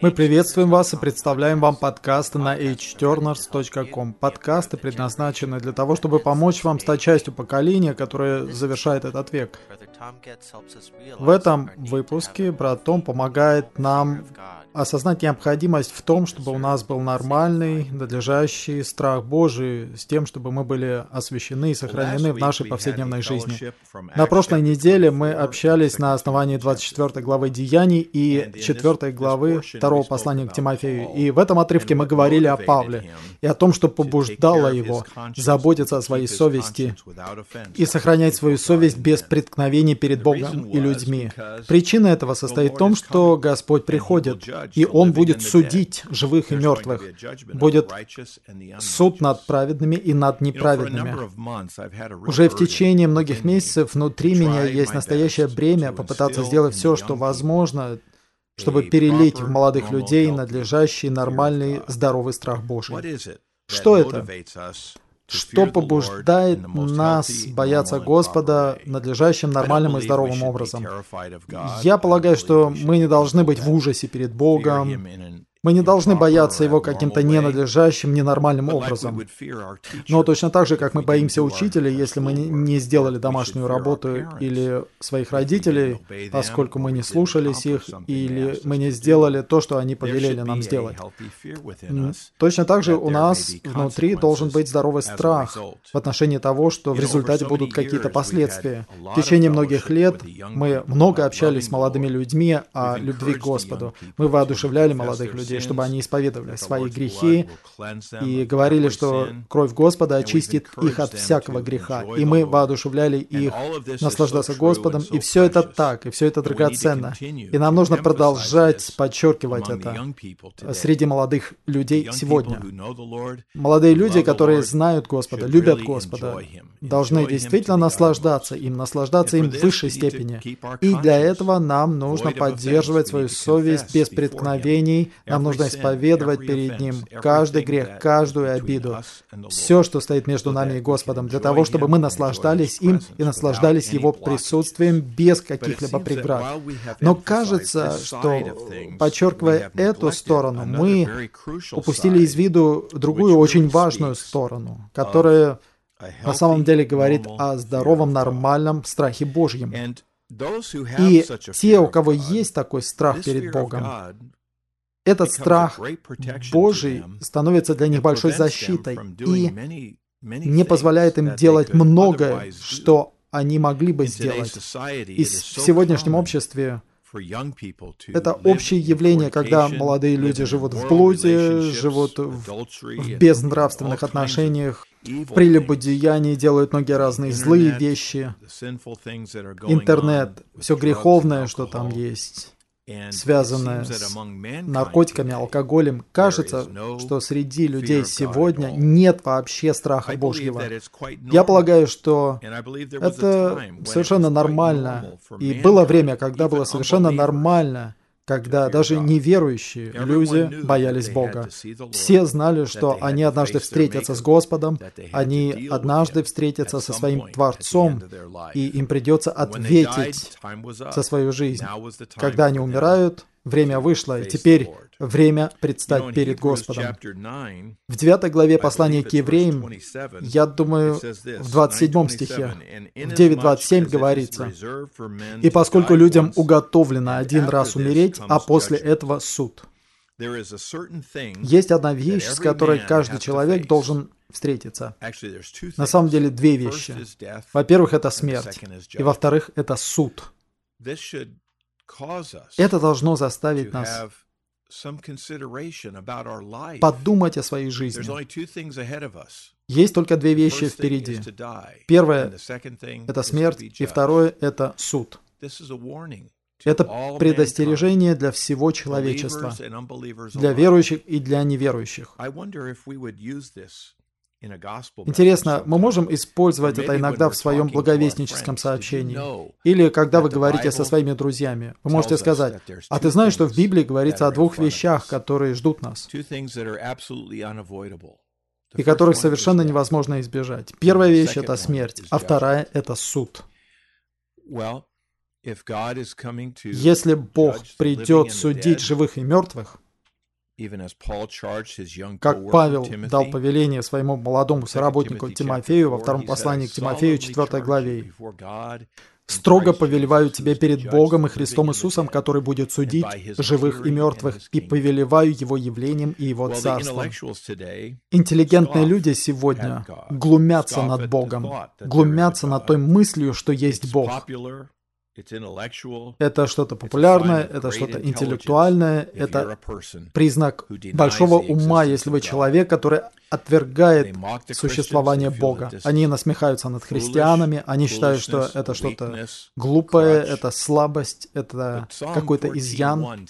Мы приветствуем вас и представляем вам подкасты на hturners.com. Подкасты предназначены для того, чтобы помочь вам стать частью поколения, которое завершает этот век. В этом выпуске брат Том помогает нам осознать необходимость в том, чтобы у нас был нормальный, надлежащий страх Божий, с тем, чтобы мы были освящены и сохранены в нашей повседневной жизни. На прошлой неделе мы общались на основании 24 главы Деяний и 4 главы 2 послания к Тимофею. И в этом отрывке мы говорили о Павле и о том, что побуждало его заботиться о своей совести и сохранять свою совесть без преткновений перед Богом и людьми. Причина этого состоит в том, что Господь приходит, и Он будет судить живых и мертвых. Будет суд над праведными и над неправедными. Уже в течение многих месяцев внутри меня есть настоящее бремя попытаться сделать все, что возможно, чтобы перелить в молодых людей надлежащий, нормальный, здоровый страх Божий. Что это? Что побуждает нас бояться Господа надлежащим, нормальным и здоровым образом? Я полагаю, что мы не должны быть в ужасе перед Богом, мы не должны бояться его каким-то ненадлежащим, ненормальным образом. Но точно так же, как мы боимся учителей, если мы не сделали домашнюю работу или своих родителей, поскольку мы не слушались их, или мы не сделали то, что они повелели нам сделать. Точно так же у нас внутри должен быть здоровый страх в отношении того, что в результате будут какие-то последствия. В течение многих лет мы много общались с молодыми людьми о любви к Господу. Мы воодушевляли молодых людей людей, чтобы они исповедовали свои грехи и говорили, что кровь Господа очистит их от всякого греха. И мы воодушевляли их наслаждаться Господом. И все это так, и все это драгоценно. И нам нужно продолжать подчеркивать это среди молодых людей сегодня. Молодые люди, которые знают Господа, любят Господа, должны действительно наслаждаться им, наслаждаться им в высшей степени. И для этого нам нужно поддерживать свою совесть без преткновений, нам нам нужно исповедовать перед Ним каждый грех, каждую обиду, все, что стоит между нами и Господом, для того, чтобы мы наслаждались им и наслаждались Его присутствием без каких-либо преград. Но кажется, что, подчеркивая эту сторону, мы упустили из виду другую очень важную сторону, которая на самом деле говорит о здоровом, нормальном страхе Божьем. И те, у кого есть такой страх перед Богом, этот страх Божий становится для них большой защитой и не позволяет им делать многое, что они могли бы сделать. И в сегодняшнем обществе это общее явление, когда молодые люди живут в блуде, живут в безнравственных отношениях, в прелюбодеянии делают многие разные злые вещи. Интернет, все греховное, что там есть связанное с наркотиками, алкоголем. Кажется, что среди людей сегодня нет вообще страха Божьего. Я полагаю, что это совершенно нормально. И было время, когда было совершенно нормально когда даже неверующие люди боялись Бога. Все знали, что они однажды встретятся с Господом, они однажды встретятся со своим Творцом, и им придется ответить за свою жизнь. Когда они умирают, время вышло, и теперь время предстать перед Господом. В 9 главе послания к евреям, я думаю, в 27 стихе, в 9.27 говорится, «И поскольку людям уготовлено один раз умереть, а после этого суд». Есть одна вещь, с которой каждый человек должен встретиться. На самом деле две вещи. Во-первых, это смерть, и во-вторых, это суд. Это должно заставить нас подумать о своей жизни. Есть только две вещи впереди. Первое — это смерть, и второе — это суд. Это предостережение для всего человечества, для верующих и для неверующих. Интересно, мы можем использовать это иногда в своем благовестническом сообщении? Или когда вы говорите со своими друзьями, вы можете сказать, а ты знаешь, что в Библии говорится о двух вещах, которые ждут нас, и которых совершенно невозможно избежать. Первая вещь — это смерть, а вторая — это суд. Если Бог придет судить живых и мертвых, как Павел дал повеление своему молодому соработнику Тимофею во втором послании к Тимофею, 4 главе, «Строго повелеваю тебе перед Богом и Христом Иисусом, который будет судить живых и мертвых, и повелеваю Его явлением и Его царством». Интеллигентные люди сегодня глумятся над Богом, глумятся над той мыслью, что есть Бог. Это что-то популярное, это что-то интеллектуальное, это признак большого ума, если вы человек, который отвергает существование Бога. Они насмехаются над христианами, они считают, что это что-то глупое, это слабость, это какой-то изъян.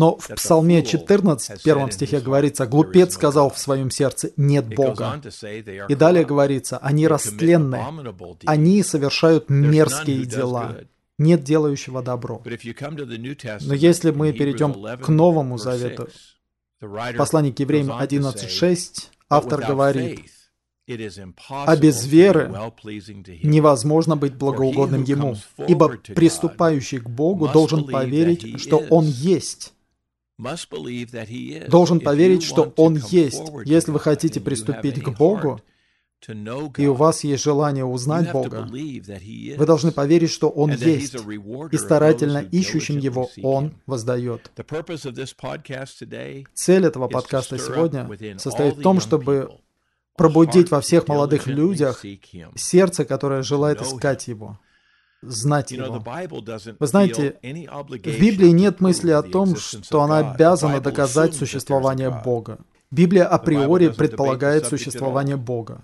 Но в Псалме 14, первом стихе говорится, «Глупец сказал в своем сердце, нет Бога». И далее говорится, «Они растленные, они совершают мерзкие дела, нет делающего добро». Но если мы перейдем к Новому Завету, послание к евреям 11.6, автор говорит, а без веры невозможно быть благоугодным Ему, ибо приступающий к Богу должен поверить, что Он есть, должен поверить, что Он есть. Если вы хотите приступить к Богу, и у вас есть желание узнать Бога, вы должны поверить, что Он есть, и старательно ищущим Его Он воздает. Цель этого подкаста сегодня состоит в том, чтобы пробудить во всех молодых людях сердце, которое желает искать Его знать его. Вы знаете, в Библии нет мысли о том, что она обязана доказать существование Бога. Библия априори предполагает существование Бога.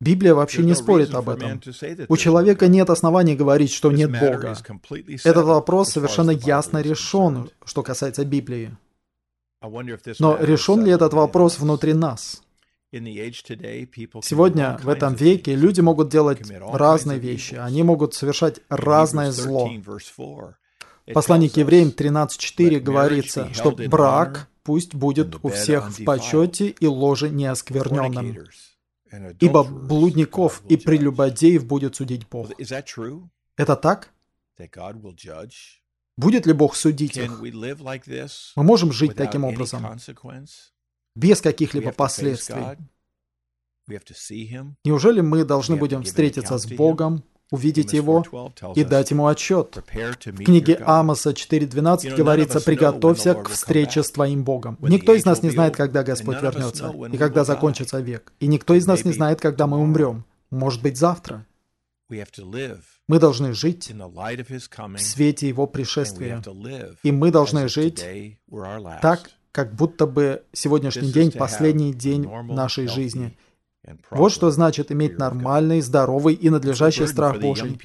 Библия вообще не спорит об этом. У человека нет оснований говорить, что нет Бога. Этот вопрос совершенно ясно решен, что касается Библии. Но решен ли этот вопрос внутри нас? Сегодня, в этом веке, люди могут делать разные вещи. Они могут совершать разное зло. В послании к евреям 13.4 говорится, что брак пусть будет у всех в почете и ложе неоскверненным. Ибо блудников и прелюбодеев будет судить Бог. Это так? Будет ли Бог судить их? Мы можем жить таким образом? Без каких-либо последствий. Неужели мы должны будем встретиться с Богом, увидеть Его и дать Ему отчет? В книге Амоса 4.12 говорится, «Приготовься к встрече с твоим Богом». Никто из нас не знает, когда Господь вернется и когда закончится век. И никто из нас не знает, когда мы умрем. Может быть, завтра. Мы должны жить в свете Его пришествия. И мы должны жить так, как будто бы сегодняшний день последний день нашей жизни. Вот что значит иметь нормальный, здоровый и надлежащий страх Божий.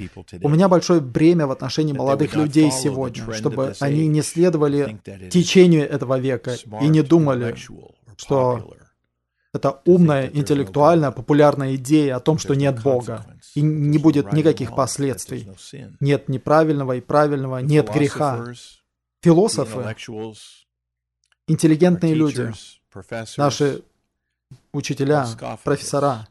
У меня большое бремя в отношении молодых людей сегодня, чтобы они не следовали течению этого века и не думали, что это умная, интеллектуальная, популярная идея о том, что нет Бога, и не будет никаких последствий. Нет неправильного и правильного, нет греха. Философы, интеллигентные люди, наши учителя, профессора,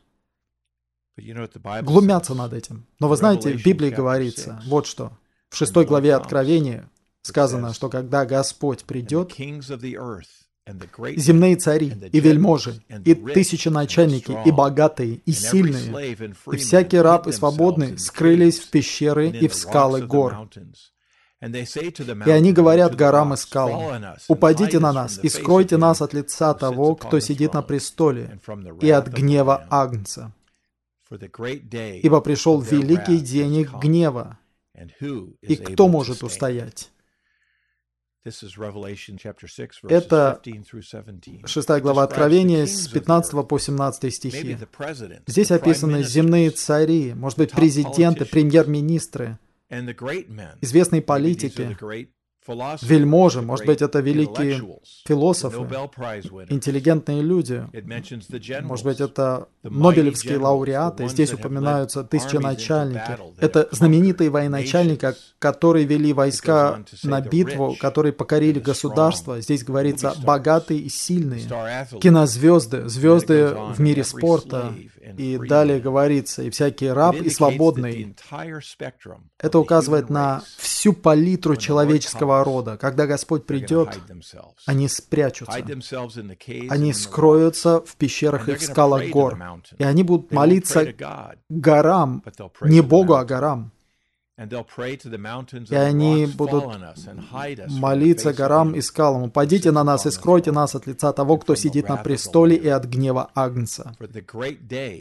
глумятся над этим. Но вы знаете, в Библии говорится вот что. В шестой главе Откровения сказано, что когда Господь придет, земные цари и вельможи, и тысячи начальники, и богатые, и сильные, и всякий раб и свободный скрылись в пещеры и в скалы гор. И они говорят горам и скалам, «Упадите на нас и скройте нас от лица того, кто сидит на престоле, и от гнева Агнца. Ибо пришел великий день их гнева, и кто может устоять?» Это 6 глава Откровения с 15 по 17 стихи. Здесь описаны земные цари, может быть, президенты, премьер-министры, известные политики, вельможи, может быть, это великие философы, интеллигентные люди, может быть, это Нобелевские лауреаты, здесь упоминаются тысячи начальники. Это знаменитые военачальники, которые вели войска на битву, которые покорили государство. Здесь говорится богатые и сильные. Кинозвезды, звезды в мире спорта, И далее говорится, и всякий раб, и свободный. Это указывает на всю палитру человеческого рода. Когда Господь придет, они спрячутся. Они скроются в пещерах и в скалах гор. И они будут молиться горам, не Богу, а горам. И они будут молиться горам и скалам, «Упадите на нас и скройте нас от лица того, кто сидит на престоле и от гнева Агнца,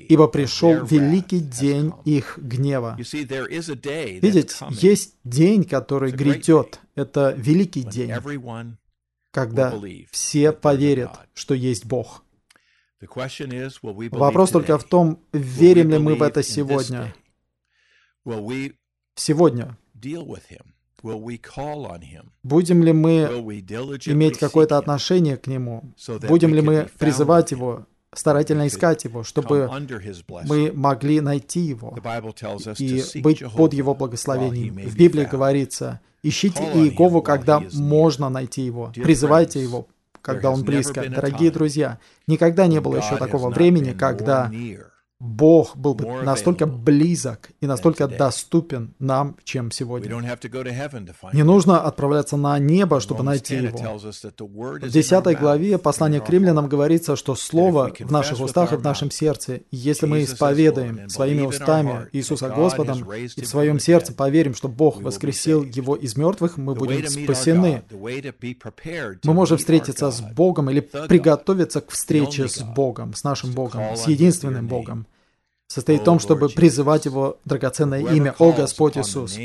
ибо пришел великий день их гнева». Видите, есть день, который грядет. Это великий день, когда все поверят, что есть Бог. Вопрос только в том, верим ли мы в это сегодня сегодня? Будем ли мы иметь какое-то отношение к Нему? Будем ли мы призывать Его, старательно искать Его, чтобы мы могли найти Его и быть под Его благословением? В Библии говорится, ищите Иегову, когда можно найти Его, призывайте Его, когда Он близко. Дорогие друзья, никогда не было еще такого времени, когда Бог был бы настолько близок и настолько доступен нам, чем сегодня. Не нужно отправляться на небо, чтобы найти Его. В 10 главе послания к римлянам говорится, что Слово в наших устах и в нашем сердце. если мы исповедаем своими устами Иисуса Господом и в своем сердце поверим, что Бог воскресил Его из мертвых, мы будем спасены. Мы можем встретиться с Богом или приготовиться к встрече с Богом, с нашим Богом, с единственным Богом состоит в том, чтобы призывать Его драгоценное имя, «О Господь Иисус».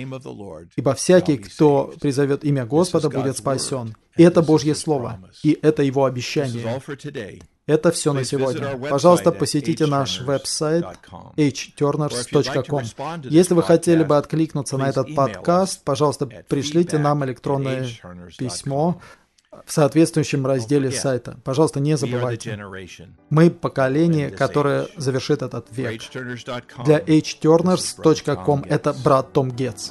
Ибо всякий, кто призовет имя Господа, будет спасен. И это Божье Слово, и это Его обещание. Это все на сегодня. Пожалуйста, посетите наш веб-сайт hturners.com. Если вы хотели бы откликнуться на этот подкаст, пожалуйста, пришлите нам электронное письмо в соответствующем разделе сайта. Пожалуйста, не забывайте. Мы поколение, которое завершит этот век. Для hturners.com это брат Том Гетц.